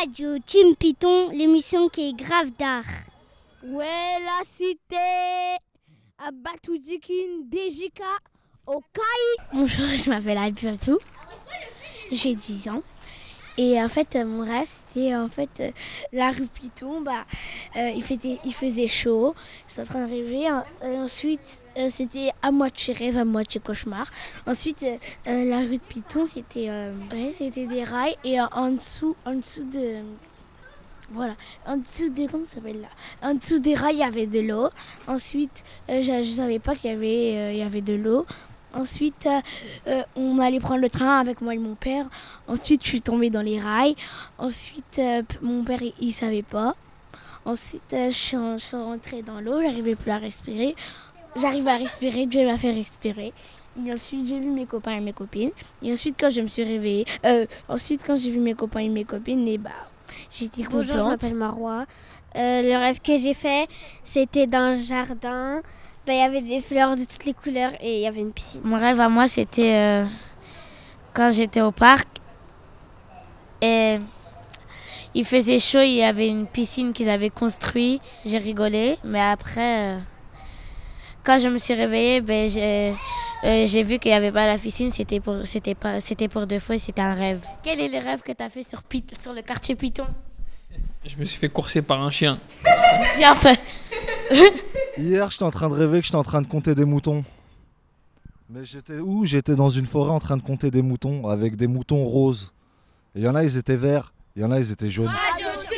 radio Team Python, l'émission qui est grave d'art. Ouais, la cité à Batoudikin, DJK, au Kai. Bonjour, je m'appelle Alberto. J'ai 10 ans. Et en fait, mon rêve, c'était en fait euh, la rue Python. Bah, euh, il, faisait, il faisait chaud. J'étais en train. Et ensuite, euh, c'était à moitié rêve, à moitié cauchemar. Ensuite, la rue de Python, c'était des rails. Et en dessous, en dessous de. Voilà, en dessous de. Comment ça s'appelle là? En dessous des rails, il y avait de l'eau. Ensuite, je ne savais pas qu'il y y avait de l'eau. Ensuite, euh, euh, on allait prendre le train avec moi et mon père. Ensuite, je suis tombée dans les rails. Ensuite, euh, mon père, il, ne savait pas. Ensuite, je suis, rentrée dans l'eau. J'arrivais plus à respirer. J'arrivais à respirer. Dieu m'a fait respirer. Et ensuite, j'ai vu mes copains et mes copines. Et ensuite, quand je me suis réveillée, ensuite, quand j'ai vu mes copains et mes copines, et eh bah, j'étais contente. Bonjour, je m'appelle Marois. le rêve que j'ai fait, c'était dans le jardin. Bah, il y avait des fleurs de toutes les couleurs et il y avait une piscine. Mon rêve à moi, c'était euh, quand j'étais au parc et il faisait chaud, il y avait une piscine qu'ils avaient construite. J'ai rigolé, mais après, euh, quand je me suis réveillée, ben, euh, j'ai vu qu'il n'y avait pas la piscine, c'était pour, pas, c'était pour deux fois, c'était un rêve. Quel est le rêve que tu as fait sur, sur le quartier Python? Je me suis fait courser par un chien. Bien fait Hier, j'étais en train de rêver que j'étais en train de compter des moutons. Mais j'étais où? J'étais dans une forêt en train de compter des moutons avec des moutons roses. Il y en a, ils étaient verts. Il y en a, ils étaient jaunes. Radio qui.